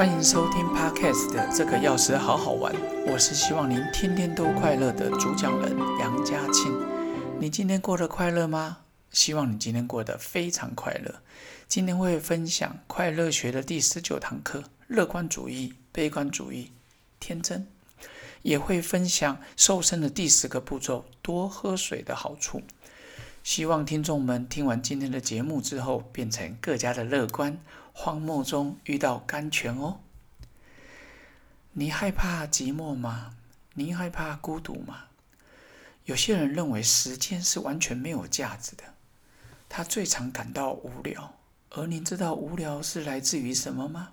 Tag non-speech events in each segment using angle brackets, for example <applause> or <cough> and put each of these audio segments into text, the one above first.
欢迎收听 Podcast 的这个钥匙好好玩。我是希望您天天都快乐的主讲人杨家庆。你今天过得快乐吗？希望你今天过得非常快乐。今天会分享快乐学的第十九堂课：乐观主义、悲观主义、天真。也会分享瘦身的第十个步骤：多喝水的好处。希望听众们听完今天的节目之后，变成更加的乐观。荒漠中遇到甘泉哦。你害怕寂寞吗？你害怕孤独吗？有些人认为时间是完全没有价值的，他最常感到无聊。而您知道无聊是来自于什么吗？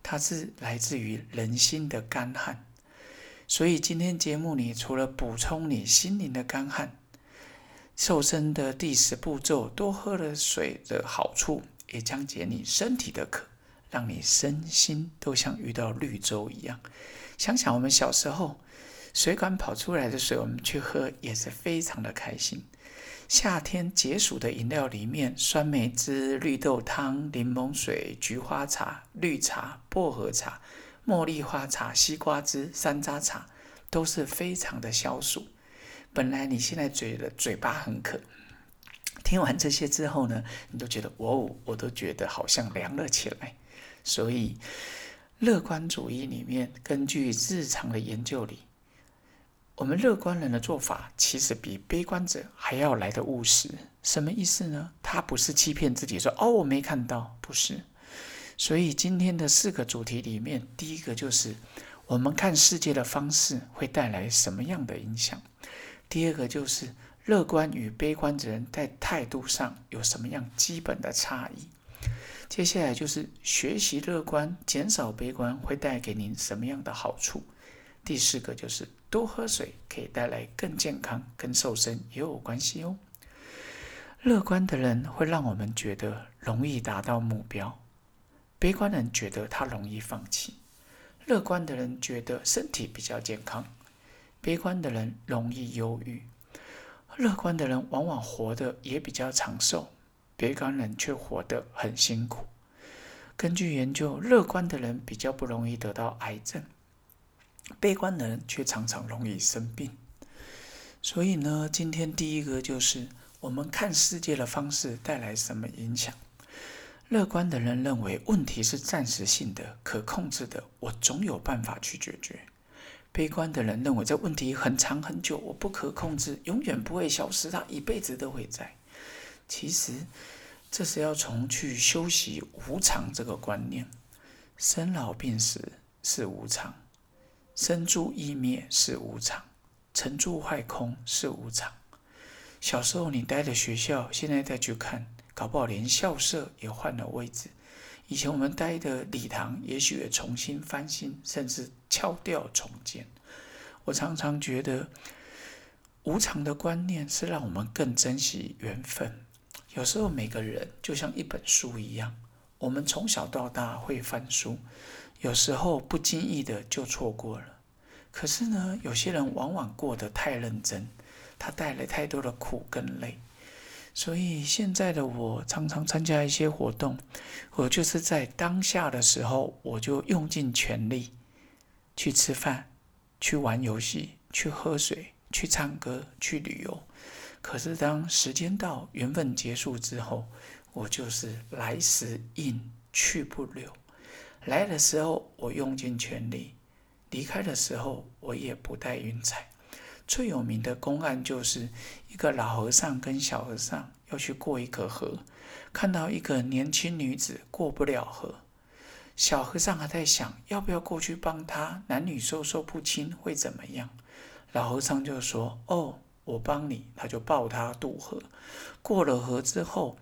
它是来自于人心的干旱。所以今天节目里，除了补充你心灵的干旱，瘦身的第十步骤，多喝了水的好处。也将解你身体的渴，让你身心都像遇到绿洲一样。想想我们小时候，水管跑出来的水，我们去喝也是非常的开心。夏天解暑的饮料里面，酸梅汁、绿豆汤、柠檬水、菊花茶、绿茶、薄荷茶、茉莉花茶、西瓜汁、山楂茶，都是非常的消暑。本来你现在嘴的嘴巴很渴。听完这些之后呢，你都觉得哦，我都觉得好像凉了起来。所以，乐观主义里面，根据日常的研究里，我们乐观人的做法其实比悲观者还要来的务实。什么意思呢？他不是欺骗自己说哦，我没看到，不是。所以今天的四个主题里面，第一个就是我们看世界的方式会带来什么样的影响。第二个就是。乐观与悲观的人在态度上有什么样基本的差异？接下来就是学习乐观，减少悲观会带给您什么样的好处？第四个就是多喝水可以带来更健康，跟瘦身也有关系哦。乐观的人会让我们觉得容易达到目标，悲观人觉得他容易放弃。乐观的人觉得身体比较健康，悲观的人容易忧郁。乐观的人往往活得也比较长寿，悲观人却活得很辛苦。根据研究，乐观的人比较不容易得到癌症，悲观的人却常常容易生病。所以呢，今天第一个就是我们看世界的方式带来什么影响。乐观的人认为问题是暂时性的、可控制的，我总有办法去解决。悲观的人认为这问题很长很久，我不可控制，永远不会消失，它一辈子都会在。其实，这是要从去修习无常这个观念。生老病死是无常，生住异灭是无常，成住坏空是无常。小时候你待的学校，现在再去看，搞不好连校舍也换了位置。以前我们待的礼堂，也许也重新翻新，甚至敲掉重建。我常常觉得，无常的观念是让我们更珍惜缘分。有时候每个人就像一本书一样，我们从小到大会翻书，有时候不经意的就错过了。可是呢，有些人往往过得太认真，他带来太多的苦跟累。所以现在的我常常参加一些活动，我就是在当下的时候，我就用尽全力去吃饭、去玩游戏、去喝水、去唱歌、去旅游。可是当时间到、缘分结束之后，我就是来时应，去不留。来的时候我用尽全力，离开的时候我也不带云彩。最有名的公案就是一个老和尚跟小和尚要去过一个河，看到一个年轻女子过不了河，小和尚还在想要不要过去帮他，男女授受不亲会怎么样？老和尚就说：“哦，我帮你。”他就抱她渡河。过了河之后，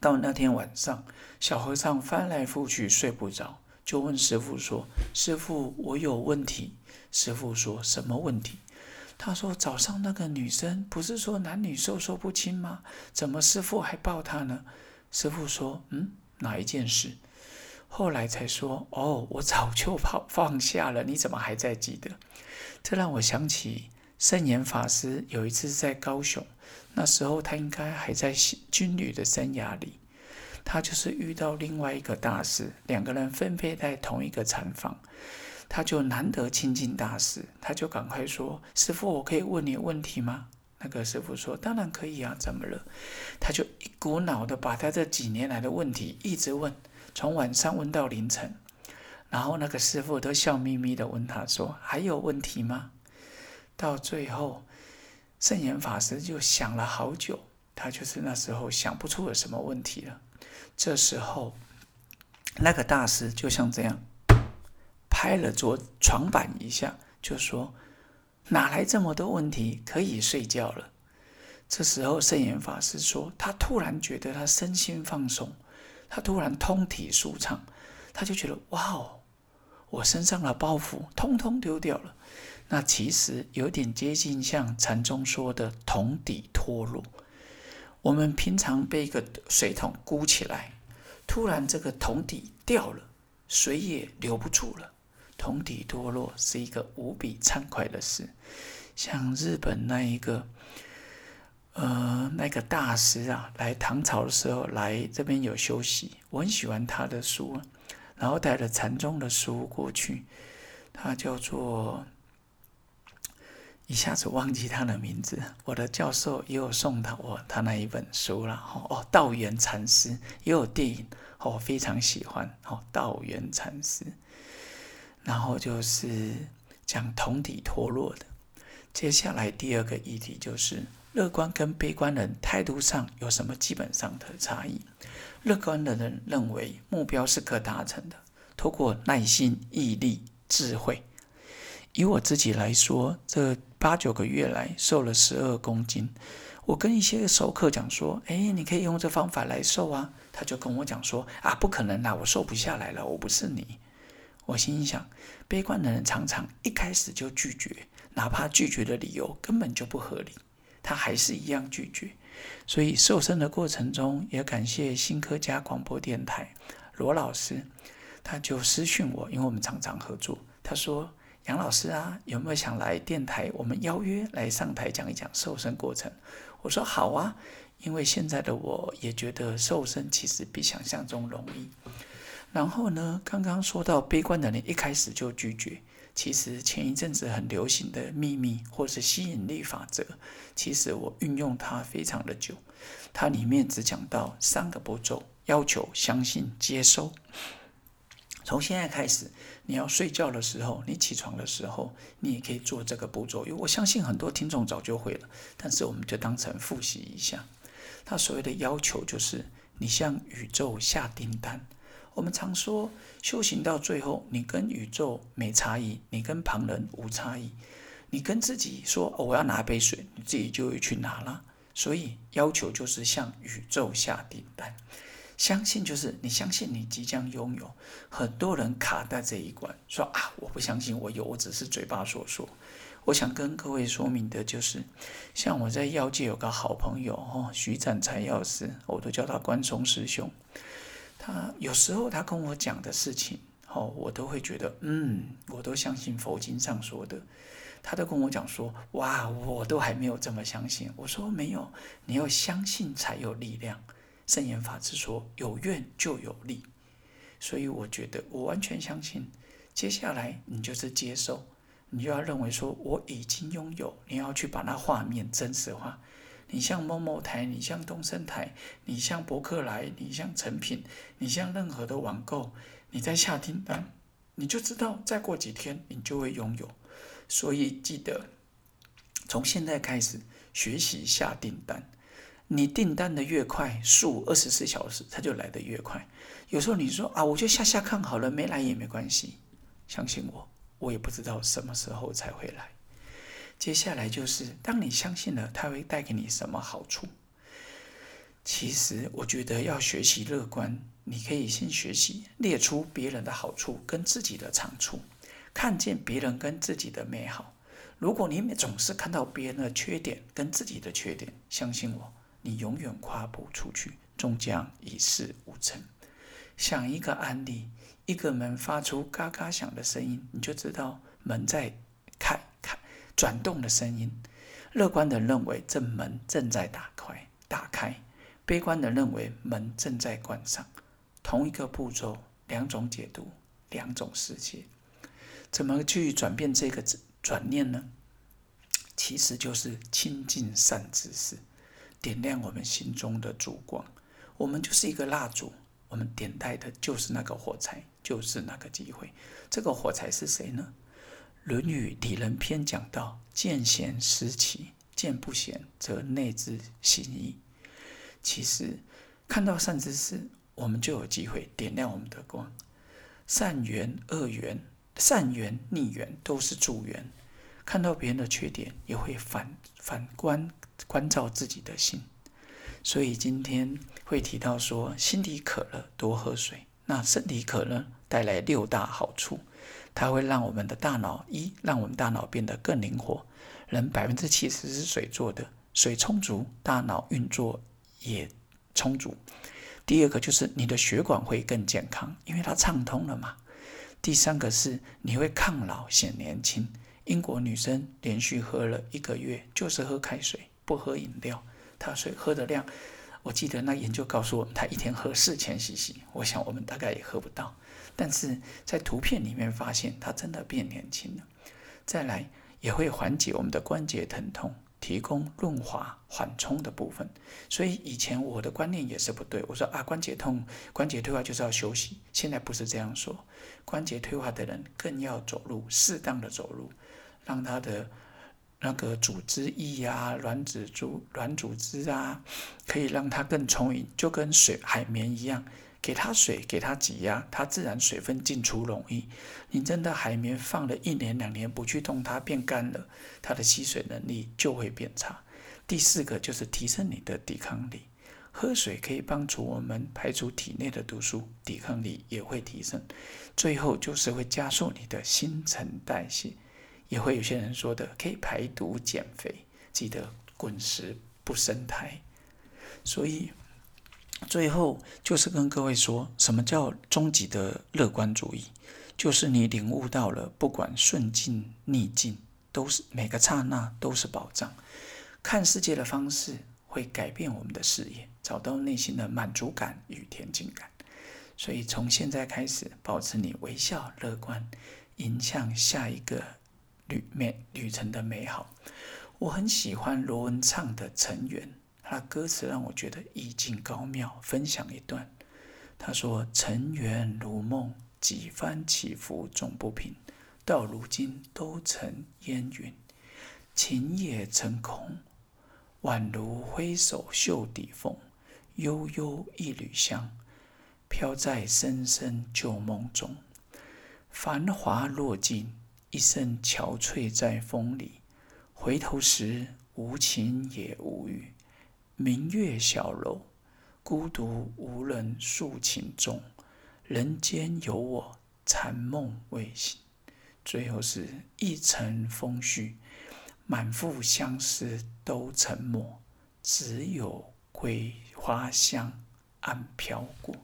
到那天晚上，小和尚翻来覆去睡不着，就问师傅说：“师傅，我有问题。”师傅说什么问题？他说：“早上那个女生不是说男女授受不亲吗？怎么师傅还抱她呢？”师傅说：“嗯，哪一件事？”后来才说：“哦，我早就放放下了，你怎么还在记得？”这让我想起圣严法师有一次在高雄，那时候他应该还在军旅的生涯里，他就是遇到另外一个大师，两个人分配在同一个禅房，他就难得亲近大师，他就赶快说：“师傅，我可以问你问题吗？”那个师傅说：“当然可以啊，怎么了？”他就一股脑的把他这几年来的问题一直问，从晚上问到凌晨，然后那个师傅都笑眯眯的问他说：“还有问题吗？”到最后，圣严法师就想了好久。他就是那时候想不出有什么问题了。这时候，那个大师就像这样拍了桌床板一下，就说：“哪来这么多问题？可以睡觉了。”这时候，圣严法师说：“他突然觉得他身心放松，他突然通体舒畅，他就觉得哇哦，我身上的包袱通通丢掉了。那其实有点接近像禅宗说的桶底脱落。”我们平常被一个水桶箍起来，突然这个桶底掉了，水也流不住了，桶底脱落是一个无比畅快的事。像日本那一个，呃，那个大师啊，来唐朝的时候来这边有休息，我很喜欢他的书，然后带着禅宗的书过去，他叫做。一下子忘记他的名字，我的教授也有送他我他那一本书了 <laughs> 哦哦，道元禅师也有电影哦，非常喜欢哦，道元禅师。然后就是讲同体脱落的。接下来第二个议题就是乐观跟悲观人态度上有什么基本上的差异？乐观的人认为目标是可达成的，透过耐心、毅力、智慧。以我自己来说，这八九个月来瘦了十二公斤。我跟一些熟客讲说：“哎，你可以用这方法来瘦啊。”他就跟我讲说：“啊，不可能啦，我瘦不下来了，我不是你。”我心想，悲观的人常常一开始就拒绝，哪怕拒绝的理由根本就不合理，他还是一样拒绝。所以瘦身的过程中，也感谢新科家广播电台罗老师，他就私讯我，因为我们常常合作。他说。杨老师啊，有没有想来电台？我们邀约来上台讲一讲瘦身过程。我说好啊，因为现在的我也觉得瘦身其实比想象中容易。然后呢，刚刚说到悲观的人一开始就拒绝，其实前一阵子很流行的秘密或是吸引力法则，其实我运用它非常的久。它里面只讲到三个步骤：要求、相信、接收。从现在开始，你要睡觉的时候，你起床的时候，你也可以做这个步骤。因为我相信很多听众早就会了，但是我们就当成复习一下。他所谓的要求就是，你向宇宙下订单。我们常说，修行到最后，你跟宇宙没差异，你跟旁人无差异。你跟自己说，我要拿杯水，你自己就会去拿了。所以，要求就是向宇宙下订单。相信就是你相信你即将拥有，很多人卡在这一关，说啊，我不相信我有，我只是嘴巴说说。我想跟各位说明的就是，像我在药界有个好朋友哦，徐展才药师，我都叫他关松师兄。他有时候他跟我讲的事情，哦，我都会觉得，嗯，我都相信佛经上说的。他都跟我讲说，哇，我都还没有这么相信。我说没有，你要相信才有力量。圣严法师说：“有愿就有力。”所以我觉得我完全相信。接下来你就是接受，你就要认为说我已经拥有，你要去把那画面真实化。你像某某台，你像东升台，你像博客来，你像成品，你像任何的网购，你在下订单，你就知道再过几天你就会拥有。所以记得从现在开始学习下订单。你订单的越快，数二十四小时它就来的越快。有时候你说啊，我就下下看好了，没来也没关系。相信我，我也不知道什么时候才会来。接下来就是，当你相信了，它会带给你什么好处？其实我觉得要学习乐观，你可以先学习列出别人的好处跟自己的长处，看见别人跟自己的美好。如果你总是看到别人的缺点跟自己的缺点，相信我。你永远跨不出去，终将一事无成。想一个案例，一个门发出嘎嘎响的声音，你就知道门在开转动的声音。乐观的认为这门正在打开，打开，悲观的认为门正在关上。同一个步骤，两种解读，两种世界。怎么去转变这个转念呢？其实就是亲近善知识，点亮我们心中的烛光。我们就是一个蜡烛，我们点带的就是那个火柴，就是那个机会。这个火柴是谁呢？《论语里仁篇》讲到：“见贤思齐，见不贤则内自省矣。”其实，看到善知识，我们就有机会点亮我们的光。善缘、恶缘、善缘、逆缘都是助缘。看到别人的缺点，也会反反观关照自己的心。所以今天会提到说，心里渴了多喝水。那身体渴了，带来六大好处。它会让我们的大脑一让我们大脑变得更灵活。人百分之七十是水做的，水充足，大脑运作也充足。第二个就是你的血管会更健康，因为它畅通了嘛。第三个是你会抗老显年轻。英国女生连续喝了一个月，就是喝开水，不喝饮料，她水喝的量，我记得那研究告诉我们，她一天喝四千 CC。我想我们大概也喝不到。但是在图片里面发现，它真的变年轻了。再来，也会缓解我们的关节疼痛，提供润滑缓冲的部分。所以以前我的观念也是不对，我说啊，关节痛、关节退化就是要休息。现在不是这样说，关节退化的人更要走路，适当的走路，让他的那个组织液啊、软组织、软组织啊，可以让它更充盈，就跟水海绵一样。给它水，给它挤压，它自然水分进出容易。你真的海绵放了一年两年不去动它，变干了，它的吸水能力就会变差。第四个就是提升你的抵抗力，喝水可以帮助我们排除体内的毒素，抵抗力也会提升。最后就是会加速你的新陈代谢，也会有些人说的可以排毒减肥。记得滚石不生胎，所以。最后就是跟各位说，什么叫终极的乐观主义？就是你领悟到了，不管顺境逆境，都是每个刹那都是宝藏。看世界的方式会改变我们的视野，找到内心的满足感与恬静感。所以从现在开始，保持你微笑乐观，迎向下一个旅美旅程的美好。我很喜欢罗文唱的《成员》。他的歌词让我觉得意境高妙，分享一段。他说：“尘缘如梦，几番起伏总不平，到如今都成烟云。情也成空，宛如挥手袖底风，悠悠一缕香，飘在深深旧梦中。繁华落尽，一身憔悴在风里。回头时，无情也无语。”明月小楼，孤独无人诉情衷。人间有我，残梦未醒。最后是一程风絮，满腹相思都沉默，只有桂花香暗飘过。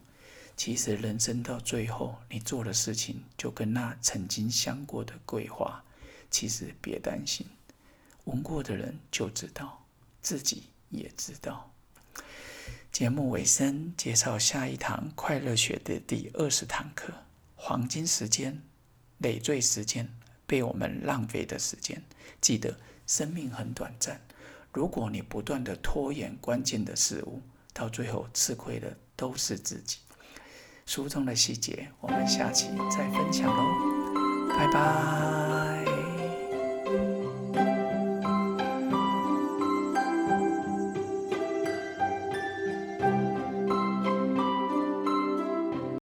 其实人生到最后，你做的事情就跟那曾经香过的桂花。其实别担心，闻过的人就知道自己。也知道，节目尾声介绍下一堂快乐学的第二十堂课：黄金时间、累赘时间、被我们浪费的时间。记得，生命很短暂。如果你不断的拖延关键的事物，到最后吃亏的都是自己。书中的细节，我们下期再分享喽，拜拜。